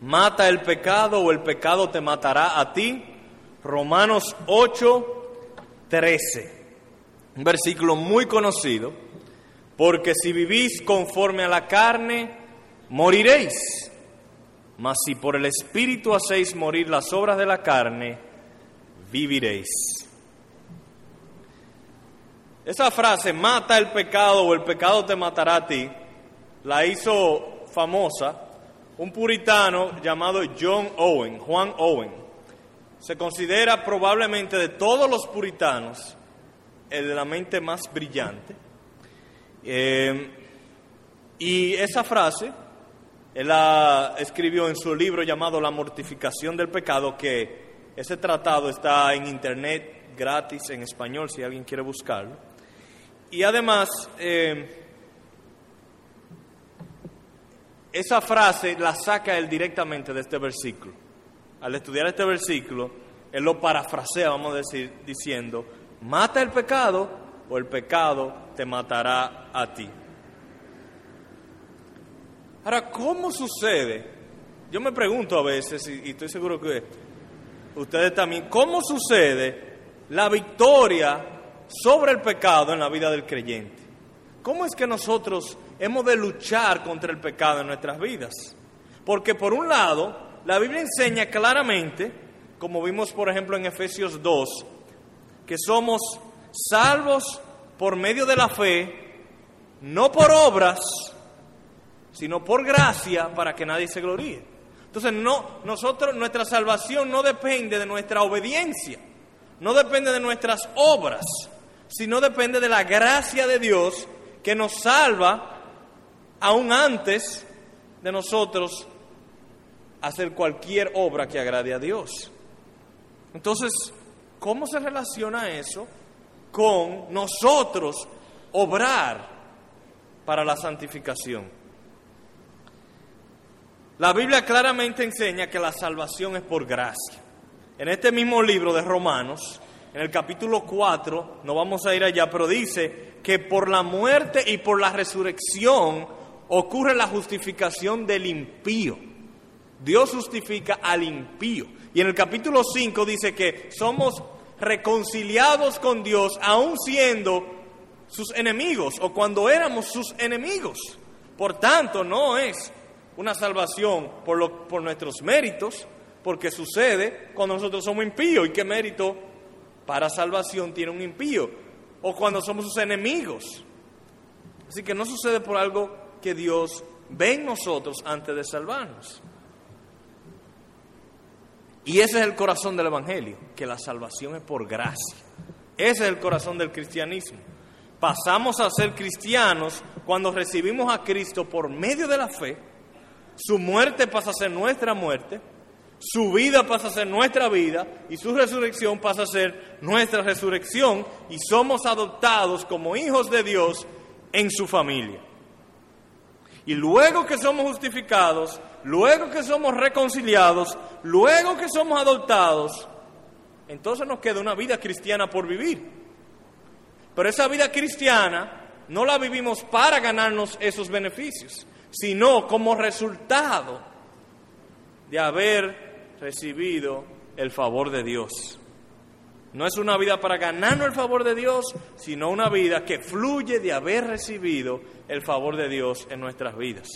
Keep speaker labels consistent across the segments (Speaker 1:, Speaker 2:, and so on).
Speaker 1: mata el pecado o el pecado te matará a ti. Romanos 8, 13. Un versículo muy conocido, porque si vivís conforme a la carne, moriréis. Mas si por el Espíritu hacéis morir las obras de la carne, viviréis. Esa frase, mata el pecado o el pecado te matará a ti, la hizo famosa un puritano llamado John Owen, Juan Owen. Se considera probablemente de todos los puritanos el de la mente más brillante. Eh, y esa frase él la escribió en su libro llamado La mortificación del pecado, que ese tratado está en internet gratis en español si alguien quiere buscarlo. Y además, eh, esa frase la saca él directamente de este versículo. Al estudiar este versículo, él lo parafrasea, vamos a decir, diciendo, mata el pecado o el pecado te matará a ti. Ahora, ¿cómo sucede? Yo me pregunto a veces, y, estoy seguro que ustedes también, ¿cómo sucede la victoria sobre el pecado en la vida del creyente? ¿Cómo es que nosotros hemos de luchar contra el pecado en nuestras vidas? Porque por un lado, la Biblia enseña claramente, como vimos por ejemplo en Efesios 2, que somos salvos por medio de la fe, no por obras, sino por gracia para que nadie se gloríe. Entonces, no, nosotros, nuestra salvación no depende de nuestra obediencia, no depende de nuestras obras, sino depende de la gracia de Dios que nos salva aún antes de nosotros hacer cualquier obra que agrade a Dios. Entonces, ¿cómo se relaciona eso con nosotros obrar para la santificación? La Biblia claramente enseña que la salvación es por gracia. En este mismo libro de Romanos, en el capítulo 4, no vamos a ir allá, pero dice que por la muerte y por la resurrección ocurre la justificación del impío. Dios justifica al impío. Y en el capítulo 5 dice que somos reconciliados con Dios aun siendo sus enemigos o cuando éramos sus enemigos. Por tanto, no es una salvación por, lo, por nuestros méritos, porque sucede cuando nosotros somos impíos. ¿Y qué mérito para salvación tiene un impío? O cuando somos sus enemigos. Así que no sucede por algo que Dios ve en nosotros antes de salvarnos. Y ese es el corazón del Evangelio, que la salvación es por gracia. Ese es el corazón del cristianismo. Pasamos a ser cristianos cuando recibimos a Cristo por medio de la fe su muerte pasa a ser nuestra muerte, su vida pasa a ser nuestra vida y su resurrección pasa a ser nuestra resurrección y somos adoptados como hijos de Dios en su familia. Y luego que somos justificados, luego que somos reconciliados, luego que somos adoptados, entonces nos queda una vida cristiana por vivir. Pero esa vida cristiana no la vivimos para ganarnos esos beneficios sino como resultado de haber recibido el favor de Dios. No es una vida para ganarnos el favor de Dios, sino una vida que fluye de haber recibido el favor de Dios en nuestras vidas.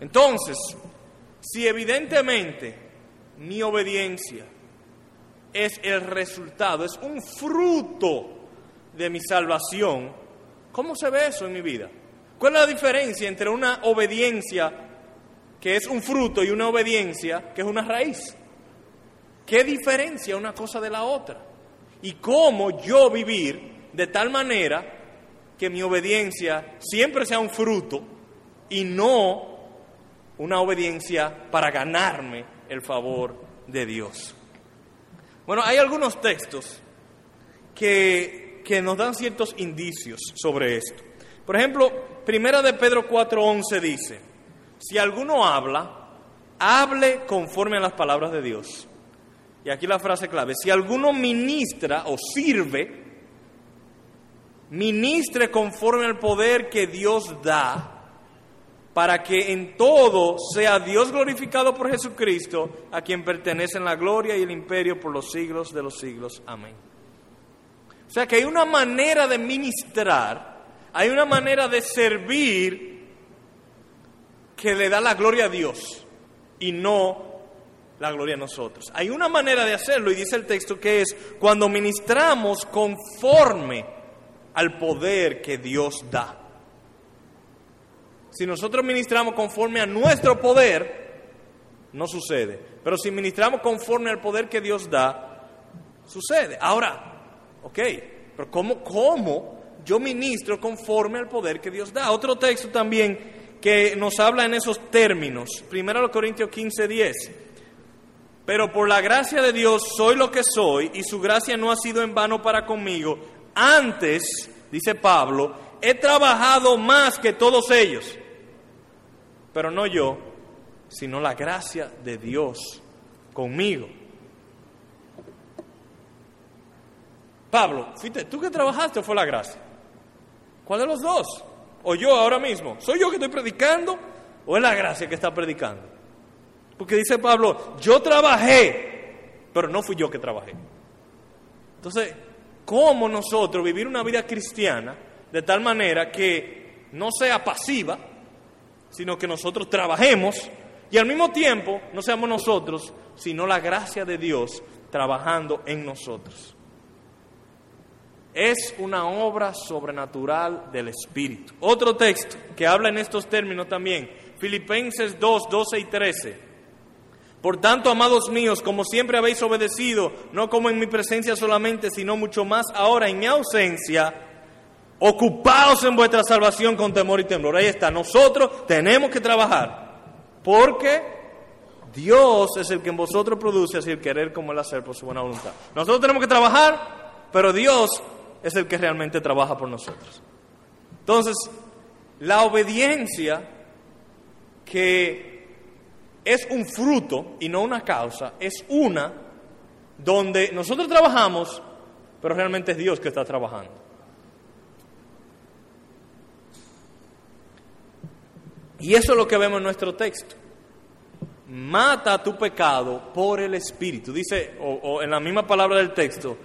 Speaker 1: Entonces, si evidentemente mi obediencia es el resultado, es un fruto de mi salvación, ¿cómo se ve eso en mi vida? ¿Cuál es la diferencia entre una obediencia que es un fruto y una obediencia que es una raíz? ¿Qué diferencia una cosa de la otra? ¿Y cómo yo vivir de tal manera que mi obediencia siempre sea un fruto y no una obediencia para ganarme el favor de Dios? Bueno, hay algunos textos que, que nos dan ciertos indicios sobre esto. Por ejemplo, Primera de Pedro 4:11 dice, si alguno habla, hable conforme a las palabras de Dios. Y aquí la frase clave, si alguno ministra o sirve, ministre conforme al poder que Dios da, para que en todo sea Dios glorificado por Jesucristo, a quien pertenecen la gloria y el imperio por los siglos de los siglos. Amén. O sea que hay una manera de ministrar, hay una manera de servir que le da la gloria a Dios y no la gloria a nosotros. Hay una manera de hacerlo y dice el texto que es cuando ministramos conforme al poder que Dios da. Si nosotros ministramos conforme a nuestro poder, no sucede. Pero si ministramos conforme al poder que Dios da, sucede. Ahora, ok, pero ¿cómo, cómo yo ministro conforme al poder que Dios da? Otro texto también que nos habla en esos términos. Primero Corintios 15, 10. Pero por la gracia de Dios soy lo que soy y su gracia no ha sido en vano para conmigo. Antes, dice Pablo, he trabajado más que todos ellos. Pero no yo, sino la gracia de Dios conmigo. Pablo, ¿fuiste tú que trabajaste o fue la gracia? ¿Cuál de los dos? ¿O yo ahora mismo? ¿Soy yo que estoy predicando o es la gracia que está predicando? Porque dice Pablo, yo trabajé, pero no fui yo que trabajé. Entonces, ¿cómo nosotros vivir una vida cristiana de tal manera que no sea pasiva, sino que nosotros trabajemos y al mismo tiempo no seamos nosotros, sino la gracia de Dios trabajando en nosotros? Es una obra sobrenatural del Espíritu. Otro texto que habla en estos términos también, Filipenses 2, 12 y 13. Por tanto, amados míos, como siempre habéis obedecido, no como en mi presencia solamente, sino mucho más ahora en mi ausencia, ocupaos en vuestra salvación con temor y temblor. Ahí está, nosotros tenemos que trabajar, porque Dios es el que en vosotros produce así el querer como el hacer por su buena voluntad. Nosotros tenemos que trabajar, pero Dios es el que realmente trabaja por nosotros. Entonces, la obediencia que es un fruto y no una causa, es una donde nosotros trabajamos, pero realmente es Dios que está trabajando. Y eso es lo que vemos en nuestro texto. Mata tu pecado por el Espíritu. Dice, o, en la misma palabra del texto,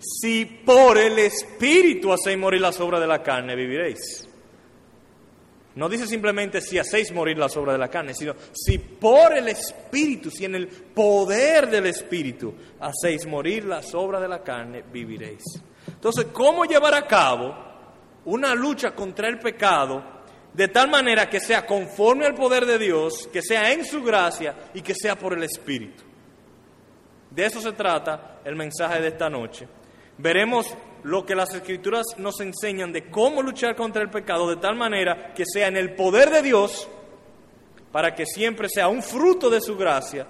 Speaker 1: si por el Espíritu hacéis morir las obras de la carne, viviréis. No dice simplemente si hacéis morir las obras de la carne, sino si por el Espíritu, si en el poder del Espíritu hacéis morir las obras de la carne, viviréis. Entonces, ¿cómo llevar a cabo una lucha contra el pecado de tal manera que sea conforme al poder de Dios, que sea en su gracia y que sea por el Espíritu? De eso se trata el mensaje de esta noche. Veremos lo que las escrituras nos enseñan de cómo luchar contra el pecado de tal manera que sea en el poder de Dios para que siempre sea un fruto de su gracia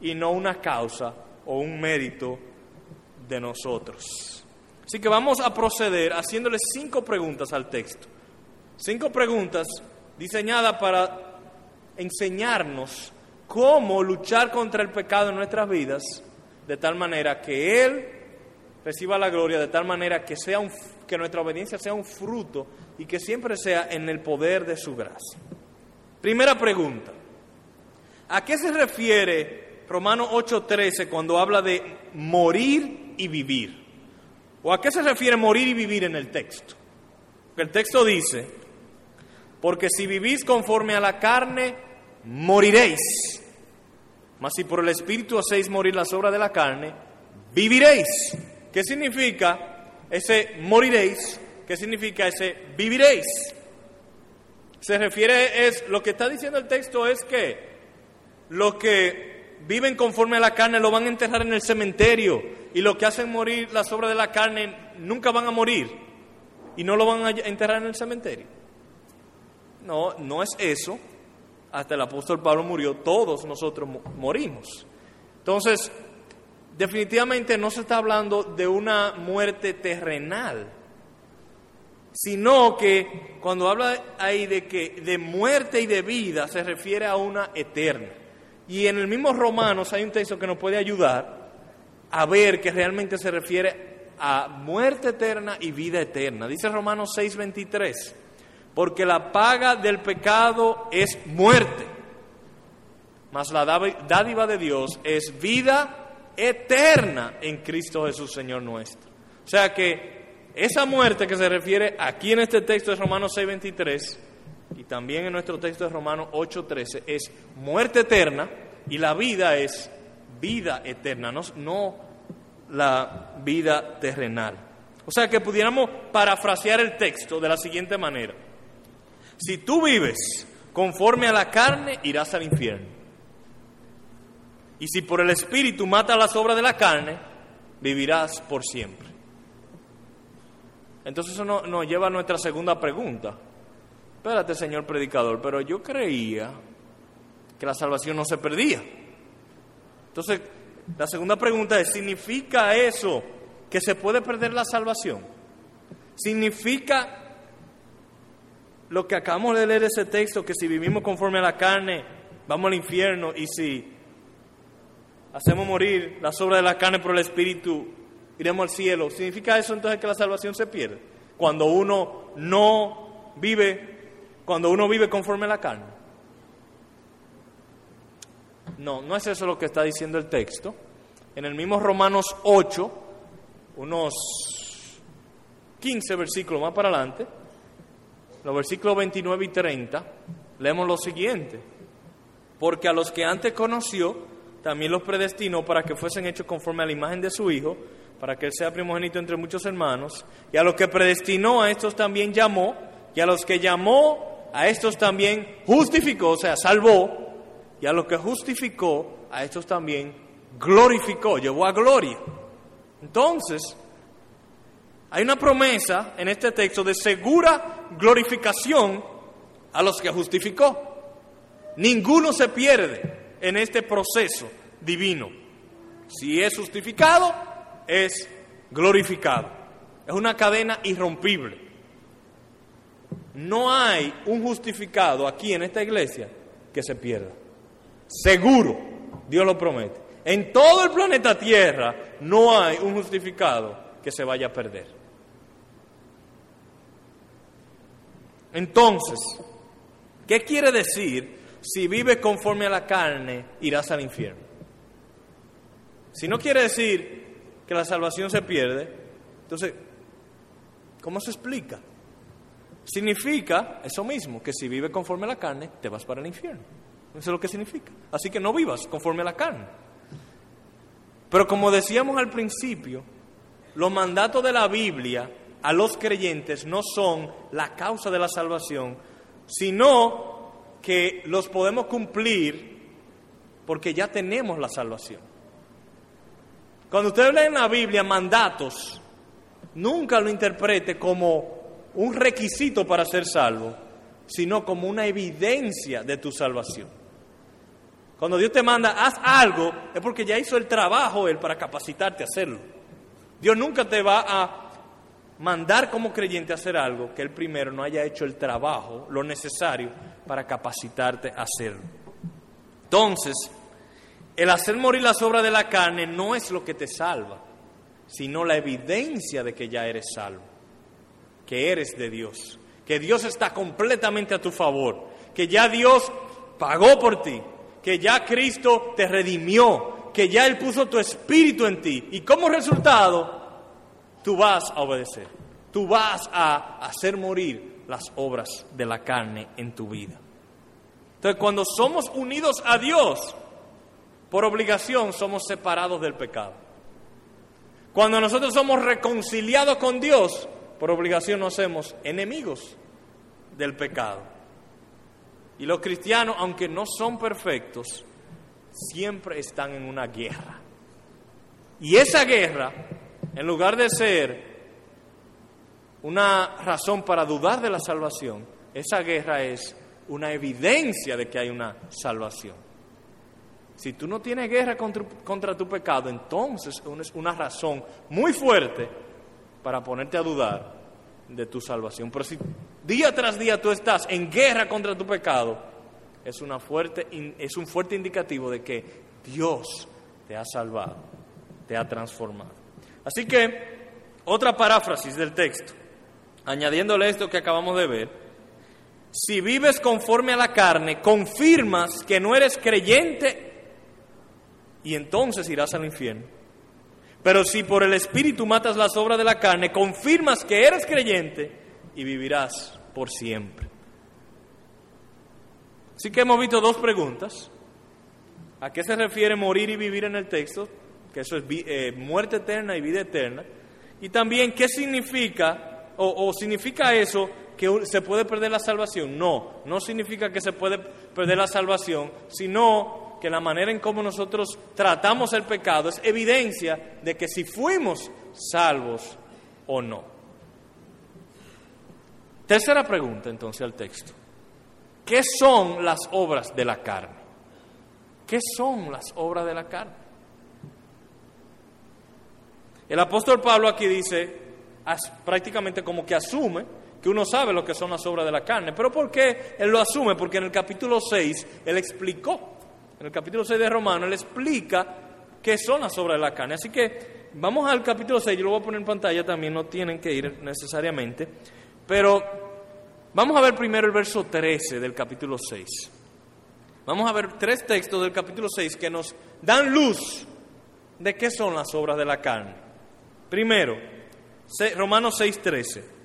Speaker 1: y no una causa o un mérito de nosotros. Así que vamos a proceder haciéndole cinco preguntas al texto. Cinco preguntas diseñadas para enseñarnos cómo luchar contra el pecado en nuestras vidas de tal manera que Él reciba la gloria de tal manera que, sea un, que nuestra obediencia sea un fruto y que siempre sea en el poder de su gracia. Primera pregunta. ¿A qué se refiere Romano 8:13 cuando habla de morir y vivir? ¿O a qué se refiere morir y vivir en el texto? el texto dice, porque si vivís conforme a la carne, moriréis. Mas si por el Espíritu hacéis morir las obras de la carne, viviréis. ¿Qué significa ese moriréis? ¿Qué significa ese viviréis? Se refiere, es, lo que está diciendo el texto es que los que viven conforme a la carne lo van a enterrar en el cementerio y los que hacen morir las obras de la carne nunca van a morir y no lo van a enterrar en el cementerio. No, no es eso. Hasta el apóstol Pablo murió, todos nosotros morimos. Entonces, definitivamente no se está hablando de una muerte terrenal, sino que cuando habla ahí de que de muerte y de vida se refiere a una eterna. Y en el mismo Romanos hay un texto que nos puede ayudar a ver que realmente se refiere a muerte eterna y vida eterna. Dice Romanos 6:23, porque la paga del pecado es muerte, mas la dádiva de Dios es vida eterna en Cristo Jesús, Señor nuestro. O sea que esa muerte que se refiere aquí en este texto de Romanos 6:23 y también en nuestro texto de Romanos 8:13 es muerte eterna y la vida es vida eterna, no, no la vida terrenal. O sea que pudiéramos parafrasear el texto de la siguiente manera. Si tú vives conforme a la carne, irás al infierno. Y si por el Espíritu matas las obras de la carne, vivirás por siempre. Entonces eso nos lleva a nuestra segunda pregunta. Espérate, señor predicador, pero yo creía que la salvación no se perdía. Entonces, la segunda pregunta es, ¿significa eso que se puede perder la salvación? ¿Significa lo que acabamos de leer ese texto, que si vivimos conforme a la carne, vamos al infierno y si hacemos morir las obras de la carne por el Espíritu, iremos al cielo? ¿Significa eso entonces que la salvación se pierde? Cuando uno no vive, cuando uno vive conforme a la carne. No, no es eso lo que está diciendo el texto. En el mismo Romanos 8, unos 15 versículos más para adelante, los versículos 29 y 30, leemos lo siguiente. Porque a los que antes conoció, también los predestinó para que fuesen hechos conforme a la imagen de su Hijo, para que él sea primogénito entre muchos hermanos. Y a los que predestinó, a estos también llamó. Y a los que llamó, a estos también justificó, o sea, salvó y a los que justificó, a estos también glorificó, llevó a gloria. Entonces, hay una promesa en este texto de segura glorificación a los que justificó. Ninguno se pierde en este proceso divino. Si es justificado, es glorificado. Es una cadena irrompible. No hay un justificado aquí en esta iglesia que se pierda. Seguro, Dios lo promete. En todo el planeta Tierra no hay un justificado que se vaya a perder. Entonces, ¿qué quiere decir si vives conforme a la carne irás al infierno? Si no quiere decir que la salvación se pierde, entonces, ¿cómo se explica? Significa eso mismo, que si vives conforme a la carne, te vas para el infierno. Eso es lo que significa. Así que no vivas conforme a la carne. Pero como decíamos al principio, los mandatos de la Biblia a los creyentes no son la causa de la salvación, sino que los podemos cumplir porque ya tenemos la salvación. Cuando usted lee en la Biblia mandatos, nunca lo interprete como un requisito para ser salvo, sino como una evidencia de tu salvación. Cuando Dios te manda, haz algo, es porque ya hizo el trabajo Él para capacitarte a hacerlo. Dios nunca te va a mandar como creyente a hacer algo que Él primero no haya hecho el trabajo, lo necesario para capacitarte a hacerlo. Entonces, el hacer morir las obras de la carne no es lo que te salva, sino la evidencia de que ya eres salvo, que eres de Dios, que Dios está completamente a tu favor, que ya Dios pagó por ti, que ya Cristo te redimió, que ya Él puso tu espíritu en ti. Y como resultado, tú vas a obedecer, tú vas a hacer morir las obras de la carne en tu vida. Entonces, cuando somos unidos a Dios, por obligación somos separados del pecado. Cuando nosotros somos reconciliados con Dios, por obligación nos hacemos enemigos del pecado. Y los cristianos, aunque no son perfectos, siempre están en una guerra. Y esa guerra, en lugar de ser una razón para dudar de la salvación, esa guerra es una evidencia de que hay una salvación. Si tú no tienes guerra contra, tu pecado, entonces es una razón muy fuerte para ponerte a dudar de tu salvación. Pero si día tras día tú estás en guerra contra tu pecado, es, una fuerte, es un fuerte indicativo de que Dios te ha salvado, te ha transformado. Así que, otra paráfrasis del texto, añadiéndole esto que acabamos de ver, si vives conforme a la carne, confirmas que no eres creyente y entonces irás al infierno. Pero si por el Espíritu matas las obras de la carne, confirmas que eres creyente y vivirás por siempre. Así que hemos visto dos preguntas. ¿A qué se refiere morir y vivir en el texto? Que eso es eh, muerte eterna y vida eterna. Y también, ¿qué significa, o, significa eso que se puede perder la salvación. No, no significa que se puede perder la salvación, sino que la manera en cómo nosotros tratamos el pecado es evidencia de que si fuimos salvos o no. Tercera pregunta entonces al texto. ¿Qué son las obras de la carne? ¿Qué son las obras de la carne? El apóstol Pablo aquí dice, prácticamente como que asume que uno sabe lo que son las obras de la carne. Pero ¿por qué él lo asume? Porque en el capítulo 6 él explicó, en el capítulo 6 de Romano, él explica qué son las obras de la carne. Así que vamos al capítulo 6, yo lo voy a poner en pantalla también, no tienen que ir necesariamente. Pero vamos a ver primero el verso 13 del capítulo 6. Vamos a ver tres textos del capítulo 6 que nos dan luz de qué son las obras de la carne. Primero, Romanos 6, 13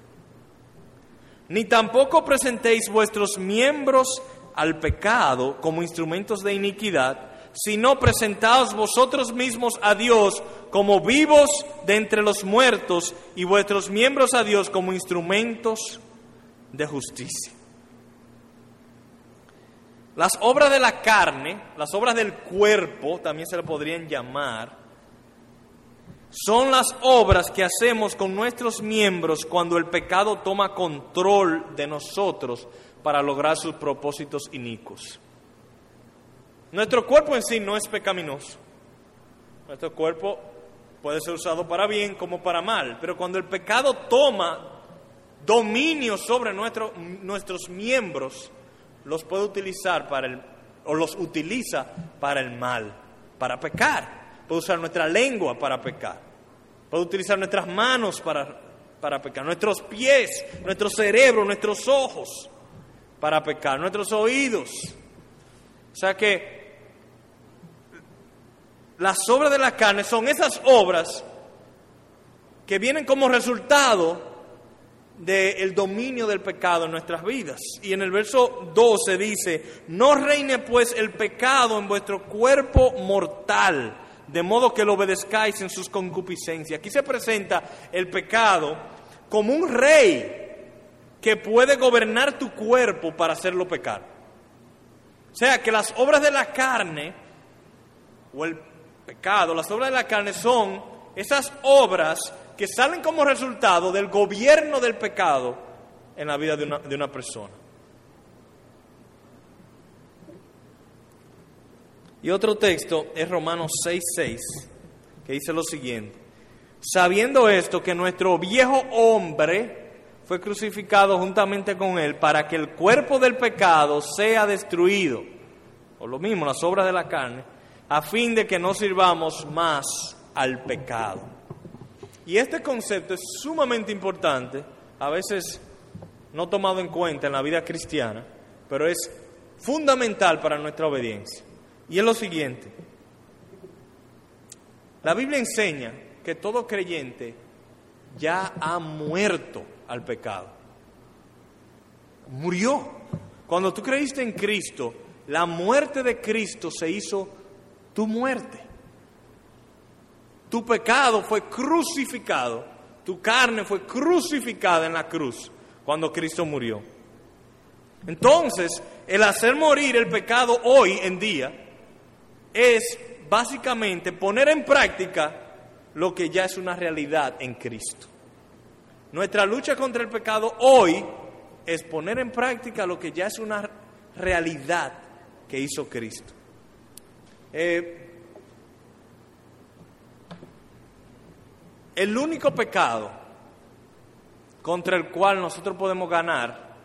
Speaker 1: ni tampoco presentéis vuestros miembros al pecado como instrumentos de iniquidad, sino presentaos vosotros mismos a Dios como vivos de entre los muertos y vuestros miembros a Dios como instrumentos de justicia. Las obras de la carne, las obras del cuerpo, también se le podrían llamar, son las obras que hacemos con nuestros miembros cuando el pecado toma control de nosotros para lograr sus propósitos inicuos. Nuestro cuerpo en sí no es pecaminoso. Nuestro cuerpo puede ser usado para bien como para mal, pero cuando el pecado toma dominio sobre nuestros miembros, los puede utilizar para el, o los utiliza para el mal, para pecar. Puede usar nuestra lengua para pecar. Puede utilizar nuestras manos para, para pecar, nuestros pies, nuestro cerebro, nuestros ojos para pecar, nuestros oídos. O sea que las obras de la carne son esas obras que vienen como resultado del dominio del pecado en nuestras vidas. Y en el verso 12 dice, no reine pues el pecado en vuestro cuerpo mortal de modo que lo obedezcáis en sus concupiscencias. Aquí se presenta el pecado como un rey que puede gobernar tu cuerpo para hacerlo pecar. O sea, que las obras de la carne, o el pecado, las obras de la carne son esas obras que salen como resultado del gobierno del pecado en la vida de una, de una persona. Y otro texto es Romanos 6:6, que dice lo siguiente, sabiendo esto que nuestro viejo hombre fue crucificado juntamente con él para que el cuerpo del pecado sea destruido, o lo mismo, las obras de la carne, a fin de que no sirvamos más al pecado. Y este concepto es sumamente importante, a veces no tomado en cuenta en la vida cristiana, pero es fundamental para nuestra obediencia. Y es lo siguiente. La Biblia enseña que todo creyente ya ha muerto al pecado. Murió. Cuando tú creíste en Cristo, la muerte de Cristo se hizo tu muerte. Tu pecado fue crucificado, tu carne fue crucificada en la cruz cuando Cristo murió. Entonces, el hacer morir el pecado hoy en día es básicamente poner en práctica lo que ya es una realidad en Cristo. Nuestra lucha contra el pecado hoy es poner en práctica lo que ya es una realidad que hizo Cristo. Eh, el único pecado contra el cual nosotros podemos ganar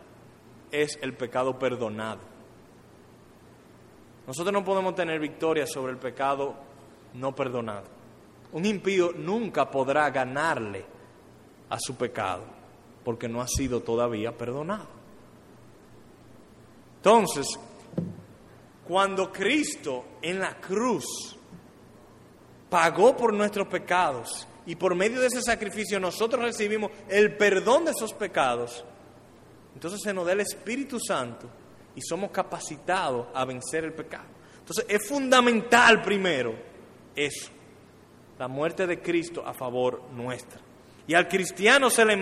Speaker 1: es el pecado perdonado. Nosotros no podemos tener victoria sobre el pecado no perdonado. Un impío nunca podrá ganarle a su pecado porque no ha sido todavía perdonado. Entonces, cuando Cristo en la cruz pagó por nuestros pecados y por medio de ese sacrificio nosotros recibimos el perdón de esos pecados, entonces se nos da el Espíritu Santo y somos capacitados a vencer el pecado. Entonces es fundamental primero eso, la muerte de Cristo a favor nuestra. Y al cristiano se le,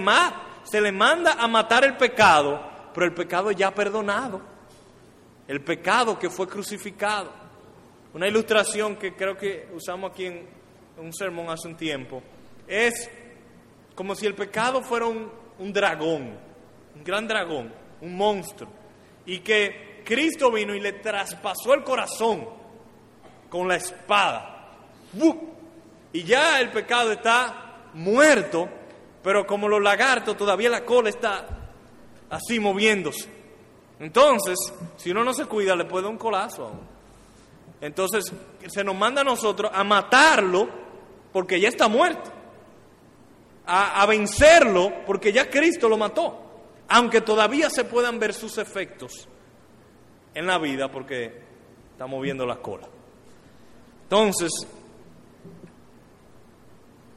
Speaker 1: se le manda a matar el pecado, pero el pecado ya perdonado, el pecado que fue crucificado. Una ilustración que creo que usamos aquí en un sermón hace un tiempo es como si el pecado fuera un, un dragón, un gran dragón, un monstruo, y que Cristo vino y le traspasó el corazón con la espada. Y ya el pecado está muerto, pero como los lagartos todavía la cola está así moviéndose. Entonces, si uno no se cuida, le puede dar un colazo Entonces, se nos manda a nosotros a matarlo porque ya está muerto. A, a, vencerlo porque ya Cristo lo mató. Aunque todavía se puedan ver sus efectos en la vida porque está moviendo la cola. Entonces,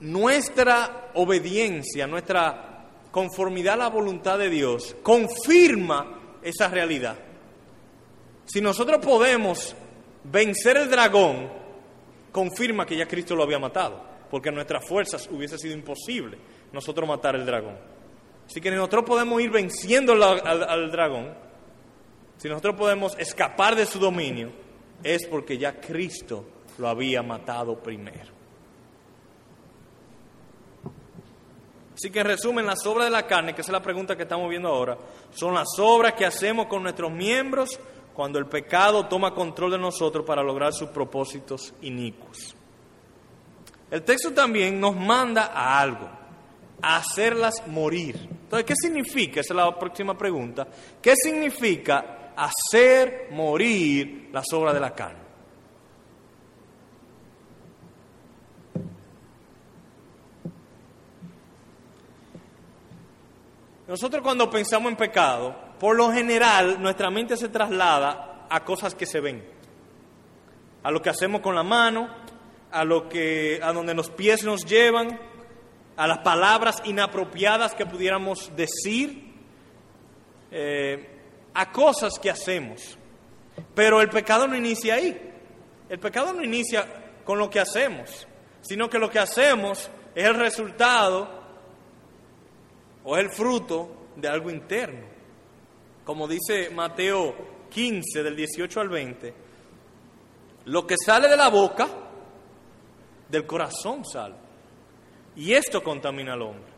Speaker 1: nuestra obediencia, nuestra conformidad a la voluntad de Dios, confirma esa realidad. Si nosotros podemos vencer el dragón, confirma que ya Cristo lo había matado, porque en nuestras fuerzas hubiese sido imposible nosotros matar el dragón. Así que nosotros podemos ir venciendo al dragón, si nosotros podemos escapar de su dominio, es porque ya Cristo lo había matado primero. Así que en resumen, las obras de la carne, que es la pregunta que estamos viendo ahora, son las obras que hacemos con nuestros miembros cuando el pecado toma control de nosotros para lograr sus propósitos inicuos. El texto también nos manda a algo, hacerlas morir. Entonces, ¿qué significa? Esa es la próxima pregunta. ¿Qué significa hacer morir las obras de la carne? Nosotros cuando pensamos en pecado, por lo general nuestra mente se traslada a cosas que se ven, a lo que hacemos con la mano, a lo que a donde los pies nos llevan, a las palabras inapropiadas que pudiéramos decir, eh, a cosas que hacemos. Pero el pecado no inicia ahí. El pecado no inicia con lo que hacemos, sino que lo que hacemos es el resultado o es el fruto de algo interno. Como dice Mateo 15, del 18 al 20, lo que sale de la boca, del corazón sale. Y esto contamina al hombre.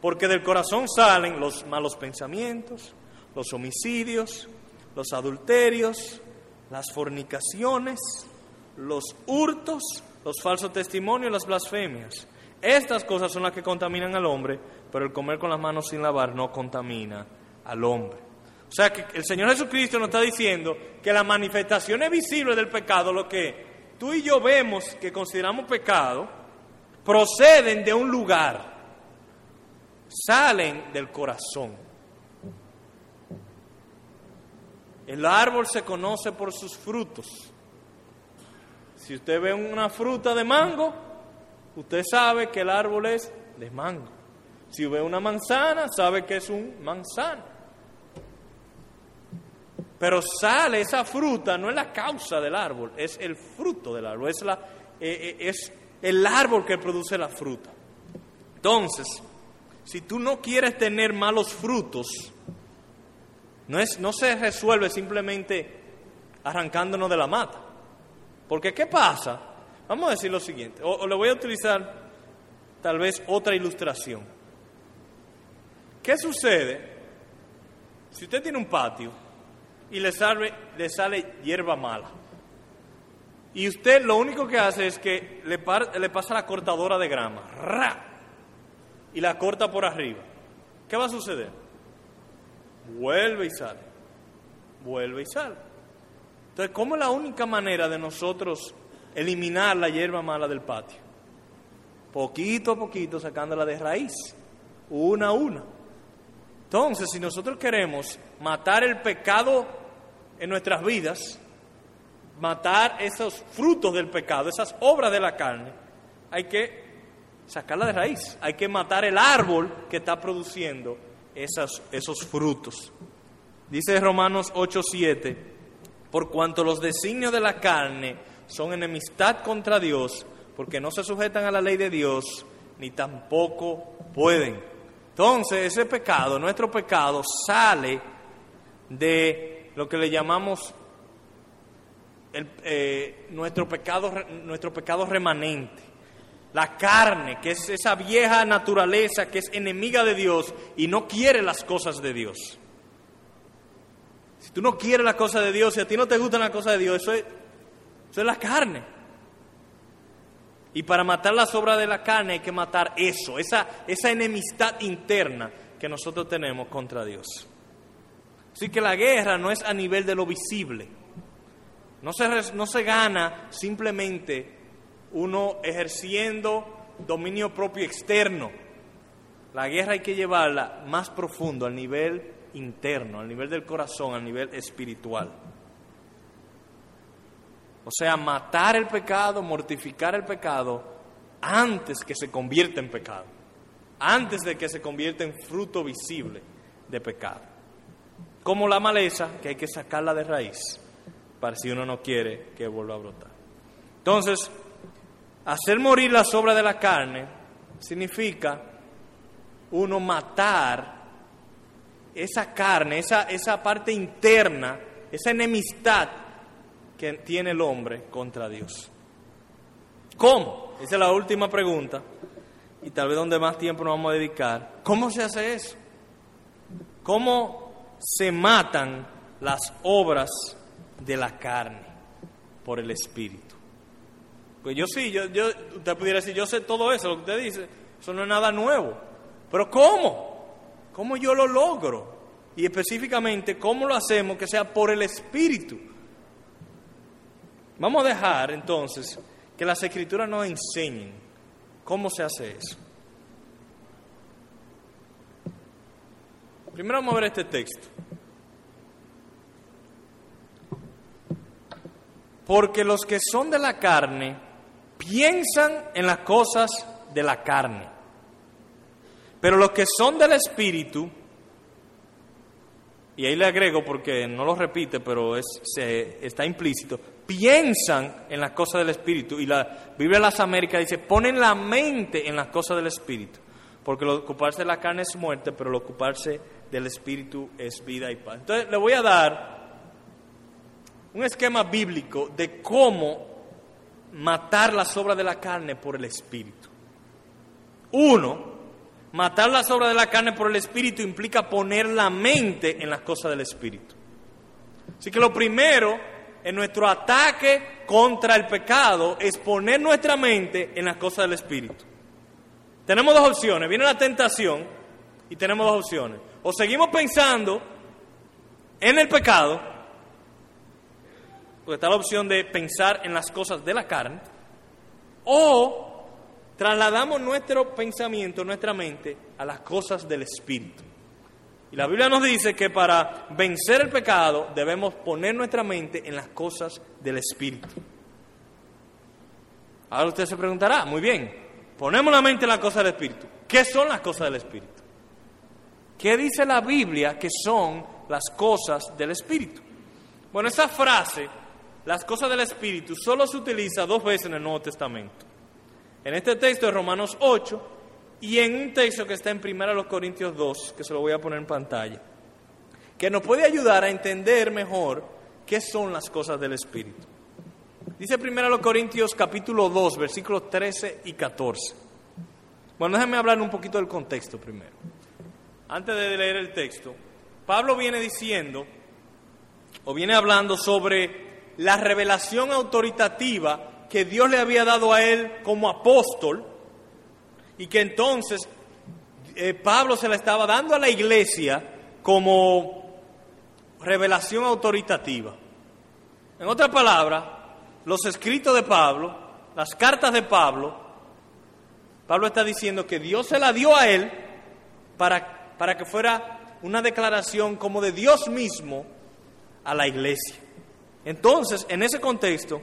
Speaker 1: Porque del corazón salen los malos pensamientos, los homicidios, los adulterios, las fornicaciones, los hurtos, los falsos testimonios, las blasfemias. Estas cosas son las que contaminan al hombre, pero el comer con las manos sin lavar no contamina al hombre. O sea que el Señor Jesucristo nos está diciendo que las manifestaciones visibles del pecado, lo que tú y yo vemos que consideramos pecado, proceden de un lugar, salen del corazón. El árbol se conoce por sus frutos. Si usted ve una fruta de mango, usted sabe que el árbol es de mango. Si ve una manzana, sabe que es un manzana. Pero sale esa fruta, no es la causa del árbol, es el fruto del árbol, es, la, eh, eh, es el árbol que produce la fruta. Entonces, si tú no quieres tener malos frutos, no, es, no se resuelve simplemente arrancándonos de la mata. Porque ¿qué pasa? Vamos a decir lo siguiente, o le voy a utilizar tal vez otra ilustración. ¿Qué sucede si usted tiene un patio y le sale, le sale hierba mala? Y usted lo único que hace es que le, pasa la cortadora de grama, ¡ra! y la corta por arriba. ¿Qué va a suceder? Vuelve y sale, vuelve y sale. Entonces, ¿cómo es la única manera de nosotros eliminar la hierba mala del patio? Poquito a poquito sacándola de raíz, una a una. Entonces, si nosotros queremos matar el pecado en nuestras vidas, matar esos frutos del pecado, esas obras de la carne, hay que sacarla de raíz, hay que matar el árbol que está produciendo esas, esos frutos. Dice Romanos 8:7, por cuanto los designios de la carne son enemistad contra Dios, porque no se sujetan a la ley de Dios, ni tampoco pueden. Entonces, ese pecado, nuestro pecado, sale de lo que le llamamos eh, nuestro, pecado, nuestro pecado remanente. La carne, que es esa vieja naturaleza que es enemiga de Dios y no quiere las cosas de Dios. Si tú no quieres las cosas de Dios, si a ti no te gustan las cosas de Dios, eso es, eso es la carne. Y para matar las obras de la carne hay que matar eso, esa, esa enemistad interna que nosotros tenemos contra Dios. Así que la guerra no es a nivel de lo visible. No se, no se gana simplemente uno ejerciendo dominio propio externo. La guerra hay que llevarla más profundo, al nivel interno, al nivel del corazón, al nivel espiritual. O sea, matar el pecado, mortificar el pecado antes que se convierta en pecado, antes de que se convierta en fruto visible de pecado. Como la maleza, que hay que sacarla de raíz, para si uno no quiere que vuelva a brotar. Entonces, hacer morir las obras de la carne significa uno matar esa carne, esa, esa parte interna, esa enemistad que tiene el hombre contra Dios. ¿Cómo? Esa es la última pregunta y tal vez donde más tiempo nos vamos a dedicar. ¿Cómo se hace eso? ¿Cómo se matan las obras de la carne por el Espíritu? Pues yo sí, yo, yo, usted pudiera decir, yo sé todo eso, lo que usted dice, eso no es nada nuevo. Pero ¿cómo? ¿Cómo yo lo logro? Y específicamente, ¿cómo lo hacemos que sea por el Espíritu? Vamos a dejar entonces que las escrituras nos enseñen cómo se hace eso. Primero vamos a ver este texto. Porque los que son de la carne piensan en las cosas de la carne. Pero los que son del Espíritu, y ahí le agrego porque no lo repite, pero es, está implícito, piensan en las cosas del Espíritu. Y la Biblia de las Américas dice, ponen la mente en las cosas del Espíritu. Porque lo ocuparse de la carne es muerte, pero lo ocuparse del Espíritu es vida y paz. Entonces le voy a dar un esquema bíblico de cómo matar las obras de la carne por el Espíritu. Uno, matar las obras de la carne por el Espíritu implica poner la mente en las cosas del Espíritu. Así que lo primero en nuestro ataque contra el pecado es poner nuestra mente en las cosas del Espíritu. Tenemos dos opciones. Viene la tentación y tenemos dos opciones. O seguimos pensando en el pecado, porque está la opción de pensar en las cosas de la carne, o trasladamos nuestro pensamiento, nuestra mente, a las cosas del Espíritu. Y la Biblia nos dice que para vencer el pecado debemos poner nuestra mente en las cosas del Espíritu. Ahora usted se preguntará, muy bien, ponemos la mente en las cosas del Espíritu. ¿Qué son las cosas del Espíritu? ¿Qué dice la Biblia que son las cosas del Espíritu? Bueno, esa frase, las cosas del Espíritu, solo se utiliza dos veces en el Nuevo Testamento. En este texto de Romanos 8 y en un texto que está en 1 Corintios 2, que se lo voy a poner en pantalla, que nos puede ayudar a entender mejor qué son las cosas del Espíritu. Dice 1 Corintios capítulo 2, versículos 13 y 14. Bueno, déjenme hablar un poquito del contexto primero. Antes de leer el texto, Pablo viene diciendo, o viene hablando sobre la revelación autoritativa que Dios le había dado a él como apóstol, y que entonces eh, Pablo se la estaba dando a la iglesia como revelación autoritativa. En otras palabras, los escritos de Pablo, las cartas de Pablo, Pablo está diciendo que Dios se la dio a él para, para que fuera una declaración como de Dios mismo a la iglesia. Entonces, en ese contexto,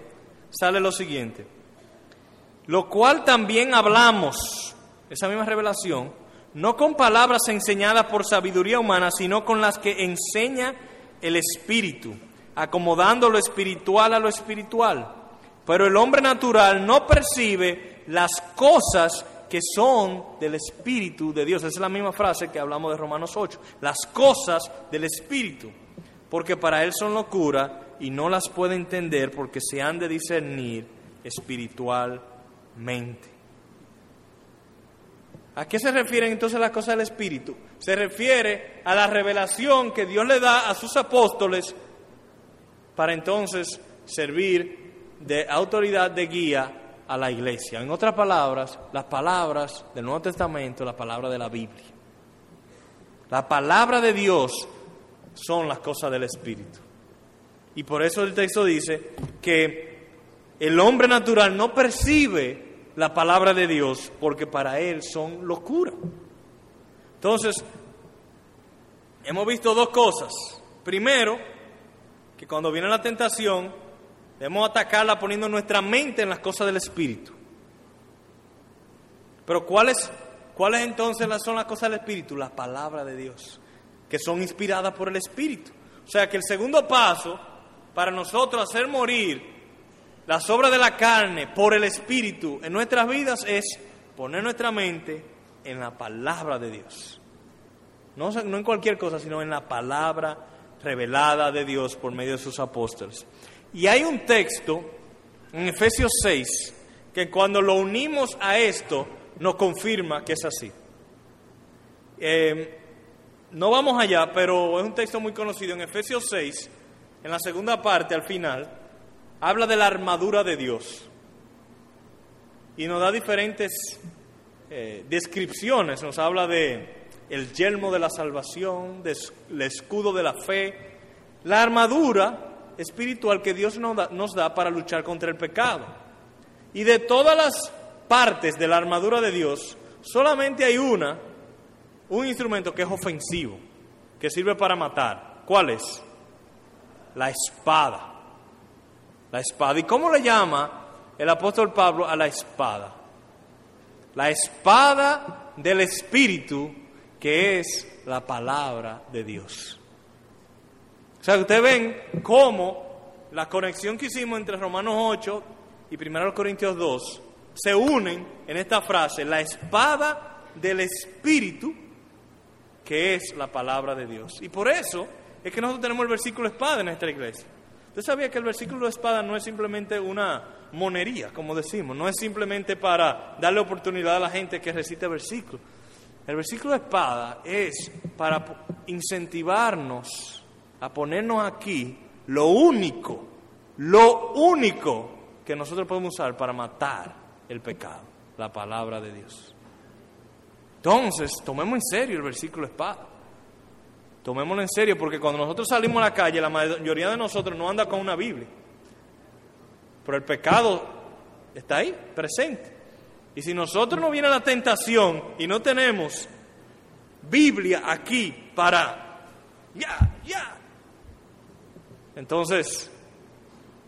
Speaker 1: sale lo siguiente. Lo cual también hablamos, esa misma revelación, no con palabras enseñadas por sabiduría humana, sino con las que enseña el Espíritu, acomodando lo espiritual a lo espiritual. Pero el hombre natural no percibe las cosas que son del Espíritu de Dios. Esa es la misma frase que hablamos de Romanos 8. Las cosas del Espíritu. Porque para él son locura y no las puede entender porque se han de discernir espiritualmente. ¿A qué se refieren entonces las cosas del Espíritu? Se refiere a la revelación que Dios le da a sus apóstoles para entonces servir de autoridad de guía a la iglesia. En otras palabras, las palabras del Nuevo Testamento, la palabra de la Biblia. La palabra de Dios son las cosas del Espíritu. Y por eso el texto dice que el hombre natural no percibe la palabra de Dios porque para él son locura. Entonces, hemos visto dos cosas. Primero, que cuando viene la tentación, debemos atacarla poniendo nuestra mente en las cosas del Espíritu. Pero ¿cuáles, cuáles entonces son las cosas del Espíritu? La palabra de Dios, que son inspiradas por el Espíritu. O sea que el segundo paso para nosotros hacer morir las obras de la carne por el Espíritu en nuestras vidas es poner nuestra mente en la palabra de Dios. No, en cualquier cosa, sino en la palabra revelada de Dios por medio de sus apóstoles. Y hay un texto en Efesios 6 que cuando lo unimos a esto nos confirma que es así. Eh, no vamos allá, pero es un texto muy conocido en Efesios 6, en la segunda parte, al final, habla de la armadura de Dios. Y nos da diferentes eh, descripciones. Nos habla de el yelmo de la salvación, del escudo de la fe, la armadura espiritual que Dios nos da, nos da para luchar contra el pecado. Y de todas las partes de la armadura de Dios, solamente hay una, un instrumento que es ofensivo, que sirve para matar. ¿Cuál es? La espada. La espada. ¿Y cómo le llama el apóstol Pablo a la espada? La espada del Espíritu, que es la palabra de Dios. O sea, ustedes ven cómo la conexión que hicimos entre Romanos 8 y 1 Corintios 2 se unen en esta frase, la espada del Espíritu, que es la palabra de Dios. Y por eso es que nosotros tenemos el versículo espada en nuestra iglesia. Usted sabía que el versículo espada no es simplemente una monería, como decimos, no es simplemente para darle oportunidad a la gente que recite versículos. El versículo espada es para incentivarnos a ponernos aquí lo único, lo único que nosotros podemos usar para matar el pecado, la palabra de Dios. Entonces, tomemos en serio el versículo espada. Tomémoslo en serio porque cuando nosotros salimos a la calle, la mayoría de nosotros no anda con una Biblia. Pero el pecado está ahí, presente. Y si nosotros no viene la tentación y no tenemos Biblia aquí para ya, ya, entonces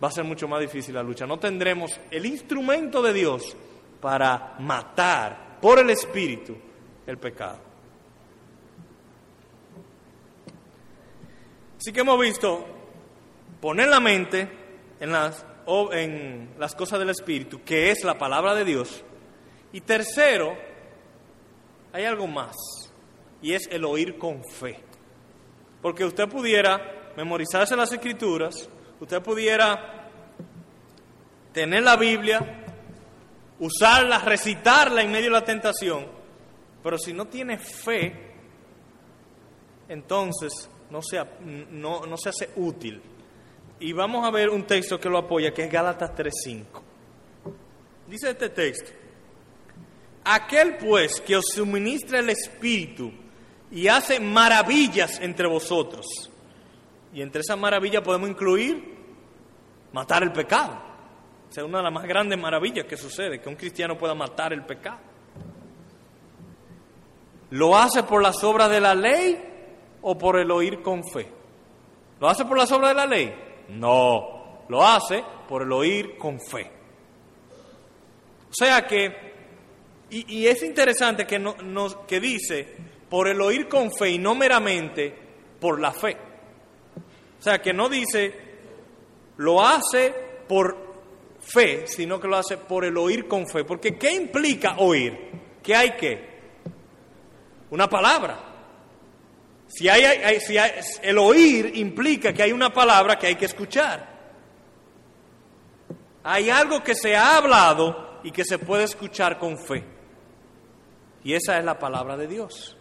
Speaker 1: va a ser mucho más difícil la lucha. No tendremos el instrumento de Dios para matar por el Espíritu el pecado. Así que hemos visto poner la mente en las, en las cosas del Espíritu, que es la palabra de Dios. Y tercero, hay algo más, y es el oír con fe. Porque usted pudiera memorizarse las escrituras, usted pudiera tener la Biblia, usarla, recitarla en medio de la tentación, pero si no tiene fe, entonces no se, no, no se hace útil. Y vamos a ver un texto que lo apoya, que es Gálatas 3.5. Dice este texto, aquel pues que os suministra el Espíritu y hace maravillas entre vosotros. Y entre esas maravillas podemos incluir matar el pecado. O una de las más grandes maravillas que sucede, que un cristiano pueda matar el pecado. Lo hace por las obras de la ley o por el oír con fe. ¿Lo hace por las obras de la ley? No, lo hace por el oír con fe. O sea que, y, es interesante que, nos, que dice, por el oír con fe y no meramente por la fe. O sea que no dice, lo hace por fe, sino que lo hace por el oír con fe. Porque ¿qué implica oír? ¿Qué hay que? Una palabra. Si hay, si el oír implica que hay una palabra que hay que escuchar. Hay algo que se ha hablado y que se puede escuchar con fe. Y esa es la palabra de Dios.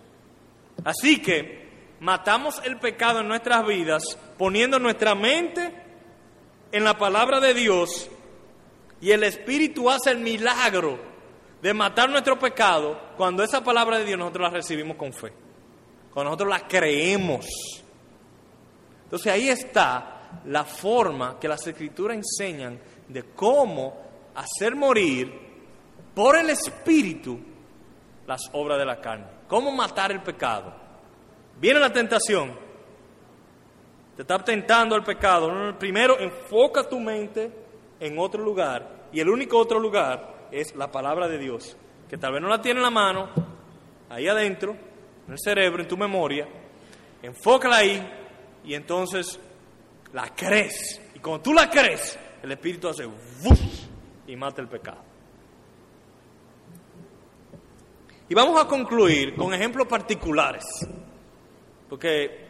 Speaker 1: Así que matamos el pecado en nuestras vidas poniendo nuestra mente en la palabra de Dios y el Espíritu hace el milagro de matar nuestro pecado cuando esa palabra de Dios nosotros la recibimos con fe, cuando nosotros la creemos. Entonces ahí está la forma que las escrituras enseñan de cómo hacer morir por el Espíritu las obras de la carne, cómo matar el pecado. Viene la tentación, te está tentando el pecado. Primero enfoca tu mente en otro lugar y el único otro lugar es la palabra de Dios, que tal vez no la tiene en la mano, ahí adentro, en el cerebro, en tu memoria, enfócala ahí y entonces la crees. Y cuando tú la crees, el Espíritu hace y mata el pecado. Y vamos a concluir con ejemplos particulares, porque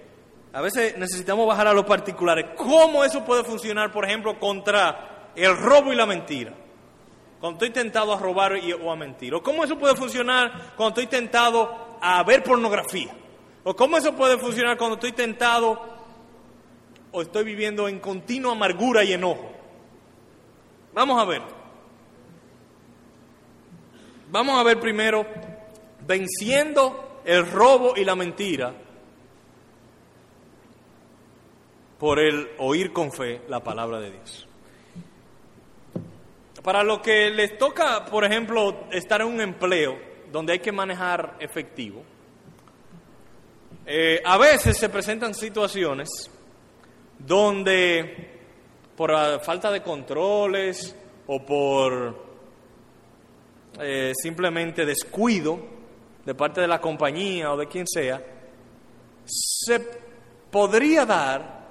Speaker 1: a veces necesitamos bajar a los particulares. ¿Cómo eso puede funcionar, por ejemplo, contra el robo y la mentira. Cuando estoy tentado a robar o a mentir. O cómo eso puede funcionar cuando estoy tentado a ver pornografía. O cómo eso puede funcionar cuando estoy tentado o estoy viviendo en continua amargura y enojo. Vamos a ver. Vamos a ver primero venciendo el robo y la mentira por el oír con fe la palabra de Dios. Para lo que les toca, por ejemplo, estar en un empleo donde hay que manejar efectivo, eh, a veces se presentan situaciones donde por falta de controles o por eh, simplemente descuido de parte de la compañía o de quien sea, se podría dar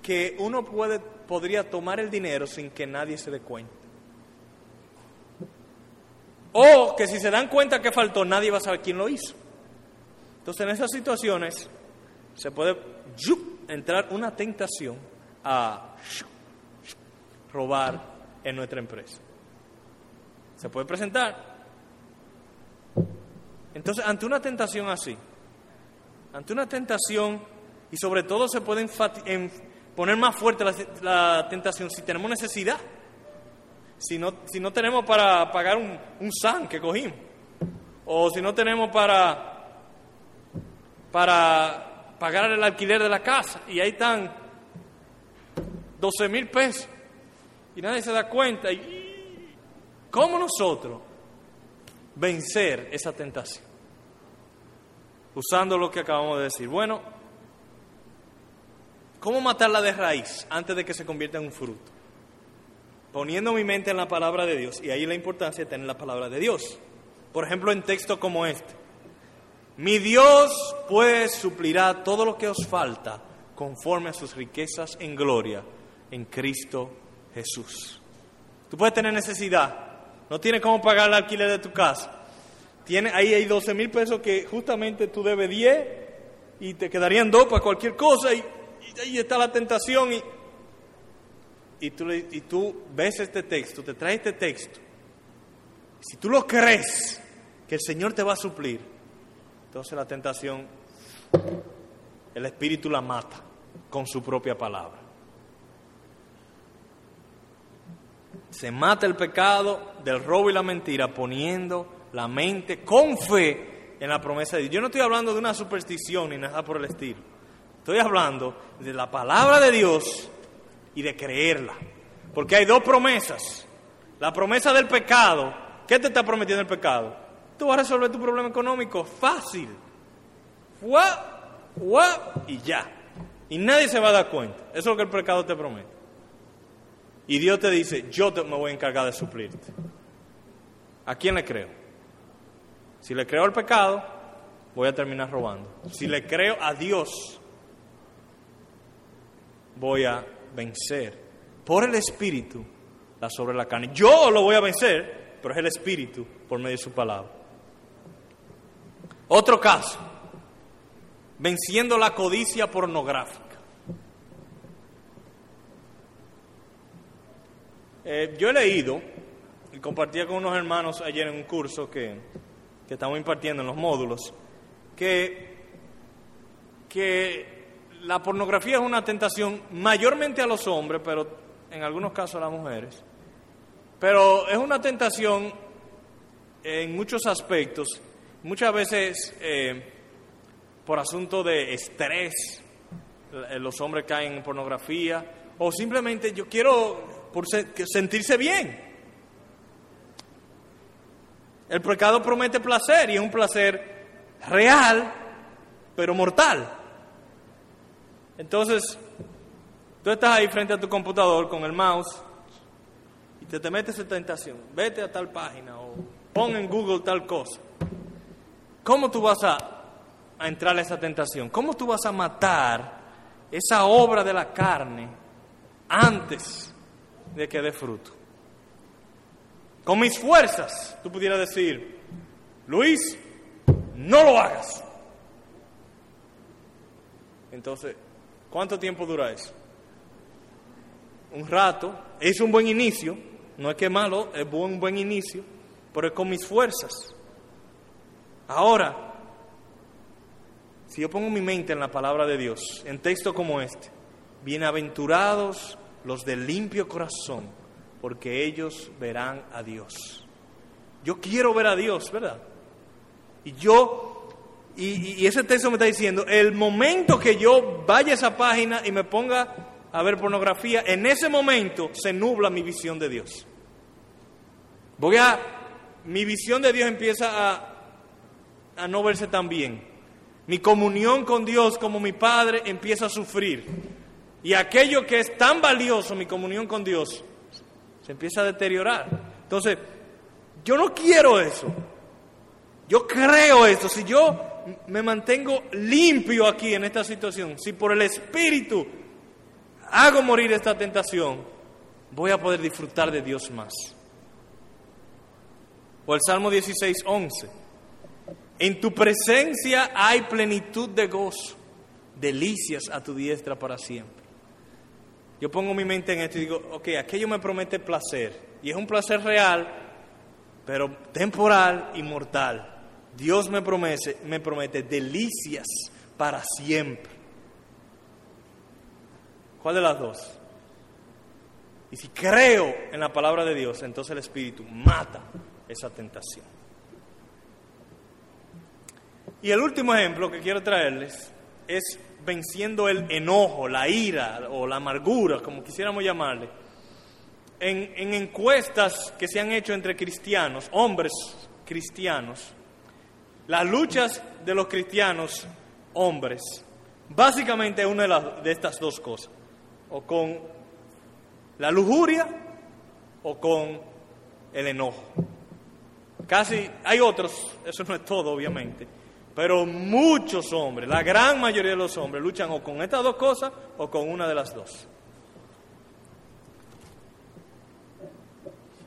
Speaker 1: que uno puede, podría tomar el dinero sin que nadie se dé cuenta. O que si se dan cuenta que faltó, nadie va a saber quién lo hizo. Entonces, en esas situaciones se puede entrar una tentación a robar en nuestra empresa. Se puede presentar. Entonces, ante una tentación así, ante una tentación, y sobre todo se puede poner más fuerte la, la tentación si tenemos necesidad si no, si no tenemos para pagar un, un SAN que cogimos, o si no tenemos para, para pagar el alquiler de la casa, y ahí están 12 mil pesos, y nadie se da cuenta, y ¿cómo nosotros vencer esa tentación? Usando lo que acabamos de decir. Bueno, ¿cómo matarla de raíz antes de que se convierta en un fruto? Poniendo mi mente en la palabra de Dios, y ahí la importancia de tener la palabra de Dios. Por ejemplo, en textos como este. Mi Dios pues suplirá todo lo que os falta conforme a sus riquezas en gloria en Cristo Jesús. Tú puedes tener necesidad, no tienes cómo pagar el alquiler de tu casa. Tiene, ahí hay 12 mil pesos que justamente tú debes 10 y te quedarían dos para cualquier cosa y, y ahí está la tentación y y tú, ves este texto, te trae este texto, si tú lo crees que el Señor te va a suplir, entonces la tentación, el Espíritu la mata con su propia palabra. Se mata el pecado del robo y la mentira poniendo la mente con fe en la promesa de Dios. Yo no estoy hablando de una superstición ni nada por el estilo. Estoy hablando de la palabra de Dios y de creerla. Porque hay dos promesas. La promesa del pecado. ¿Qué te está prometiendo el pecado? Tú vas a resolver tu problema económico fácil. y ya. Y nadie se va a dar cuenta. Eso es lo que el pecado te promete. Y Dios te dice, yo te, me voy a encargar de suplirte. ¿A quién le creo? Si le creo al pecado, voy a terminar robando. Si le creo a Dios, voy a vencer por el Espíritu la sobre la carne. Yo lo voy a vencer, pero es el Espíritu por medio de su palabra. Otro caso, venciendo la codicia pornográfica. Eh, yo he leído y compartía con unos hermanos ayer en un curso que, que estamos impartiendo en los módulos, que, que la pornografía es una tentación mayormente a los hombres, pero en algunos casos a las mujeres. Pero es una tentación en muchos aspectos, muchas veces eh, por asunto de estrés, eh, los hombres caen en pornografía, o simplemente yo quiero por sentirse bien. El pecado promete placer y es un placer real, pero mortal. Entonces, tú estás ahí frente a tu computador con el mouse y te, te metes esa tentación. Vete a tal página o pon en Google tal cosa. ¿Cómo tú vas a, a entrar a esa tentación? ¿Cómo tú vas a matar esa obra de la carne antes de que dé fruto. Con mis fuerzas, tú pudieras decir, Luis, no lo hagas. Entonces, ¿cuánto tiempo dura eso? Un rato, es un buen inicio, no es que malo, es un buen inicio, pero es con mis fuerzas. Ahora, si yo pongo mi mente en la palabra de Dios, en texto como este, bienaventurados los de limpio corazón, porque ellos verán a Dios. Yo quiero ver a Dios, ¿verdad? Y yo, y, ese texto me está diciendo, el momento que yo vaya a esa página y me ponga a ver pornografía, en ese momento se nubla mi visión de Dios. Voy a, mi visión de Dios empieza a, a no verse tan bien. Mi comunión con Dios como mi Padre empieza a sufrir. Y aquello que es tan valioso, mi comunión con Dios, se empieza a deteriorar. Entonces, yo no quiero eso. Yo creo eso. Si yo me mantengo limpio aquí en esta situación, si por el Espíritu hago morir esta tentación, voy a poder disfrutar de Dios más. O el Salmo 16, 11. En tu presencia hay plenitud de gozo, delicias a tu diestra para siempre. Yo pongo mi mente en esto y digo, ok, aquello me promete placer. Y es un placer real, pero temporal y mortal. Dios me promete, me promete delicias para siempre. ¿Cuál de las dos? Y si creo en la palabra de Dios, entonces el Espíritu mata esa tentación. Y el último ejemplo que quiero traerles es venciendo el enojo, la ira o la amargura, como quisiéramos llamarle, en, encuestas que se han hecho entre cristianos, hombres cristianos, las luchas de los cristianos hombres, básicamente una de, de estas dos cosas, o con la lujuria o con el enojo. Casi hay otros, eso no es todo obviamente, pero muchos hombres, la gran mayoría de los hombres, luchan o con estas dos cosas o con una de las dos.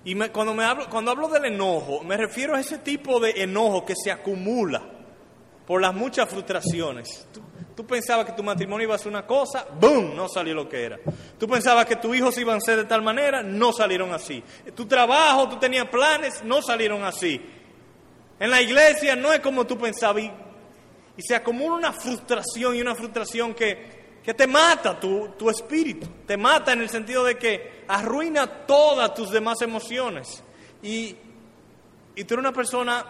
Speaker 1: Y cuando, me hablo, cuando hablo del enojo, me refiero a ese tipo de enojo que se acumula por las muchas frustraciones. Tú, tú, pensabas que tu matrimonio iba a ser una cosa, ¡boom! No salió lo que era. Tú pensabas que tus hijos iban a ser de tal manera, no salieron así. Tu trabajo, tú tenías planes, no salieron así. En la iglesia no es como tú pensabas y, se acumula una frustración y una frustración que, que te mata tu, tu, espíritu, te mata en el sentido de que arruina todas tus demás emociones y, y tú eres una persona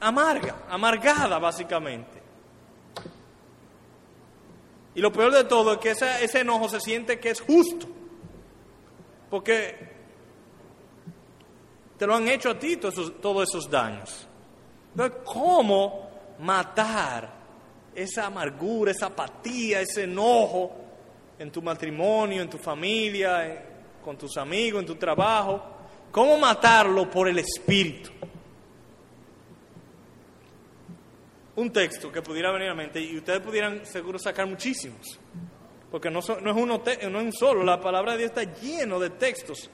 Speaker 1: amarga, amargada básicamente. Y lo peor de todo es que ese, ese enojo se siente que es justo, porque te lo han hecho a ti todos esos, todos esos daños. Entonces, ¿cómo matar esa amargura, esa apatía, ese enojo en tu matrimonio, en tu familia, con tus amigos, en tu trabajo. ¿Cómo matarlo por el Espíritu? Un texto que pudiera venir a mente y ustedes pudieran seguro sacar muchísimos. Porque no, no, es uno no es un solo, la palabra de Dios está lleno de textos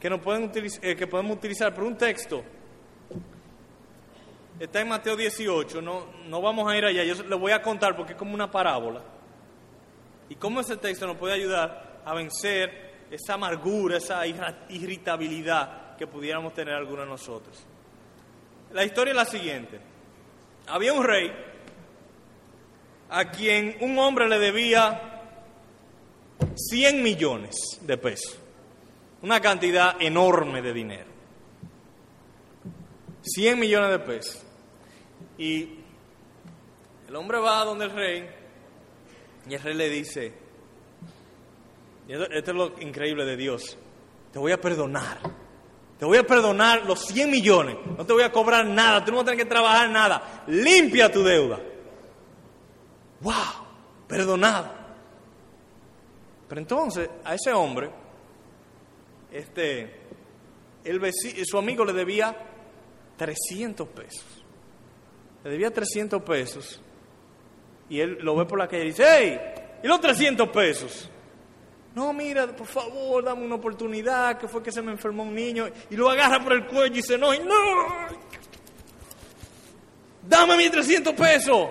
Speaker 1: que, no pueden eh, que podemos utilizar. Pero un texto está en Mateo 18, no, no vamos a ir allá, yo le voy a contar porque es como una parábola. Y cómo ese texto nos puede ayudar a vencer esa amargura, esa irritabilidad que pudiéramos tener algunos de nosotros. La historia es la siguiente. Había un rey a quien un hombre le debía 100 millones de pesos, una cantidad enorme de dinero. 100 millones de pesos. Y el hombre va donde el rey y el rey le dice, y esto, es lo increíble de Dios, te voy a perdonar, te voy a perdonar los 100 millones, no te voy a cobrar nada, tú no vas a tener que trabajar nada, limpia tu deuda. ¡Wow! Perdonado. Pero entonces a ese hombre, este, el su amigo le debía 300 pesos. Le debía 300 pesos. Y él lo ve por la calle y dice, hey, ¿y los 300 pesos? No, mira, por favor, dame una oportunidad, que fue que se me enfermó un niño. Y lo agarra por el cuello y dice, no, no, dame mis 300 pesos.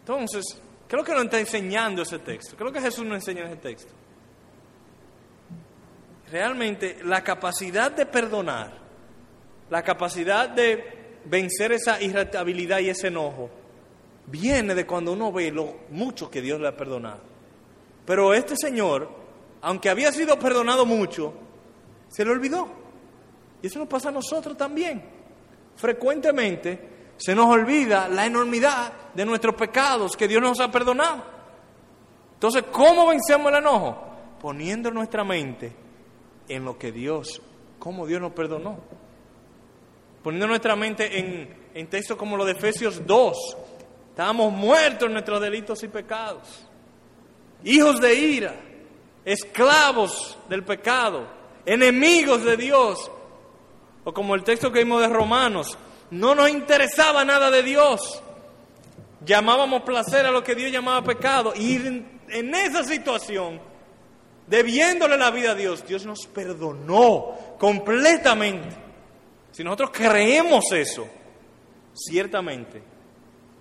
Speaker 1: Entonces, ¿Qué es lo que nos está enseñando ese texto? ¿Qué es lo que Jesús nos enseña en ese texto? Realmente la capacidad de perdonar, la capacidad de vencer esa irritabilidad y ese enojo, viene de cuando uno ve lo mucho que Dios le ha perdonado. Pero este Señor, aunque había sido perdonado mucho, se le olvidó. Y eso nos pasa a nosotros también. Frecuentemente se nos olvida la enormidad de nuestros pecados que Dios nos ha perdonado. Entonces, ¿cómo vencemos el enojo? Poniendo nuestra mente en lo que Dios, cómo Dios nos perdonó. Poniendo nuestra mente en, en textos como los de Efesios 2. Estábamos muertos en nuestros delitos y pecados. Hijos de ira, esclavos del pecado, enemigos de Dios. O como el texto que vimos de Romanos, no nos interesaba nada de Dios. Llamábamos placer a lo que Dios llamaba pecado. Y en, esa situación, debiéndole la vida a Dios, Dios nos perdonó completamente. Si nosotros creemos eso, ciertamente,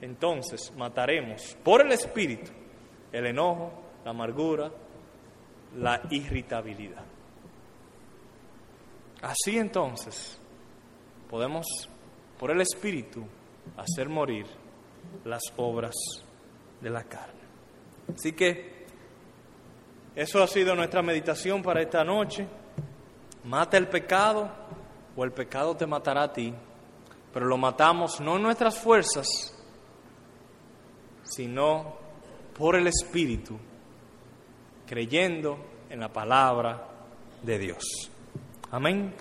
Speaker 1: entonces mataremos por el Espíritu el enojo, la amargura, la irritabilidad. Así entonces podemos por el Espíritu hacer morir las obras de la carne. Así que eso ha sido nuestra meditación para esta noche. Mata el pecado o el pecado te matará a ti, pero lo matamos no en nuestras fuerzas, sino por el Espíritu, creyendo en la palabra de Dios. Amén.